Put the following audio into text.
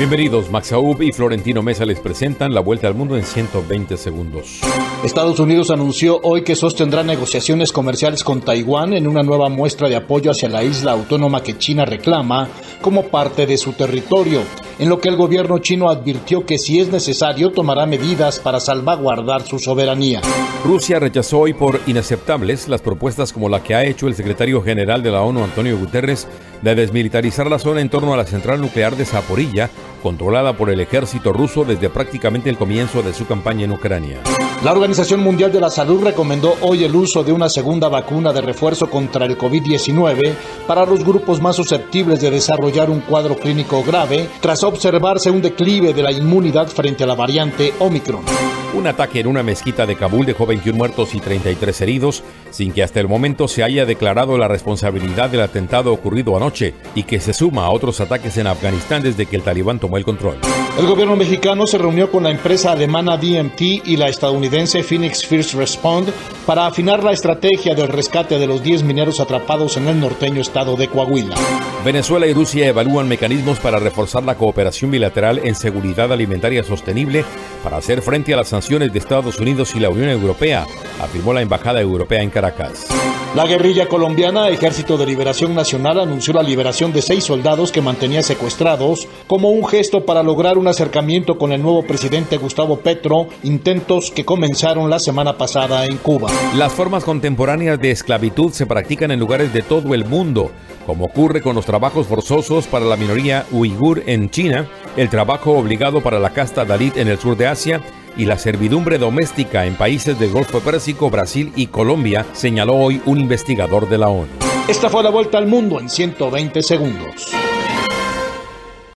Bienvenidos, Max Aub y Florentino Mesa les presentan la vuelta al mundo en 120 segundos. Estados Unidos anunció hoy que sostendrá negociaciones comerciales con Taiwán en una nueva muestra de apoyo hacia la isla autónoma que China reclama como parte de su territorio, en lo que el gobierno chino advirtió que si es necesario tomará medidas para salvaguardar su soberanía. Rusia rechazó hoy por inaceptables las propuestas como la que ha hecho el secretario general de la ONU, Antonio Guterres, de desmilitarizar la zona en torno a la central nuclear de Zaporilla, controlada por el ejército ruso desde prácticamente el comienzo de su campaña en Ucrania. La Organización Mundial de la Salud recomendó hoy el uso de una segunda vacuna de refuerzo contra el COVID-19 para los grupos más susceptibles de desarrollar un cuadro clínico grave tras observarse un declive de la inmunidad frente a la variante Omicron. Un ataque en una mezquita de Kabul dejó 21 muertos y 33 heridos, sin que hasta el momento se haya declarado la responsabilidad del atentado ocurrido anoche y que se suma a otros ataques en Afganistán desde que el talibán tomó el control. El gobierno mexicano se reunió con la empresa alemana DMT y la estadounidense Phoenix First Respond para afinar la estrategia del rescate de los 10 mineros atrapados en el norteño estado de Coahuila. Venezuela y Rusia evalúan mecanismos para reforzar la cooperación bilateral en seguridad alimentaria sostenible para hacer frente a las sanciones de Estados Unidos y la Unión Europea, afirmó la Embajada Europea en Caracas. La guerrilla colombiana Ejército de Liberación Nacional anunció la liberación de seis soldados que mantenía secuestrados como un gesto para lograr un acercamiento con el nuevo presidente Gustavo Petro, intentos que comenzaron la semana pasada en Cuba. Las formas contemporáneas de esclavitud se practican en lugares de todo el mundo, como ocurre con los trabajos forzosos para la minoría uigur en China, el trabajo obligado para la casta Dalit en el sur de Asia y la servidumbre doméstica en países del Golfo Pérsico, Brasil y Colombia, señaló hoy un investigador de la ONU. Esta fue la vuelta al mundo en 120 segundos.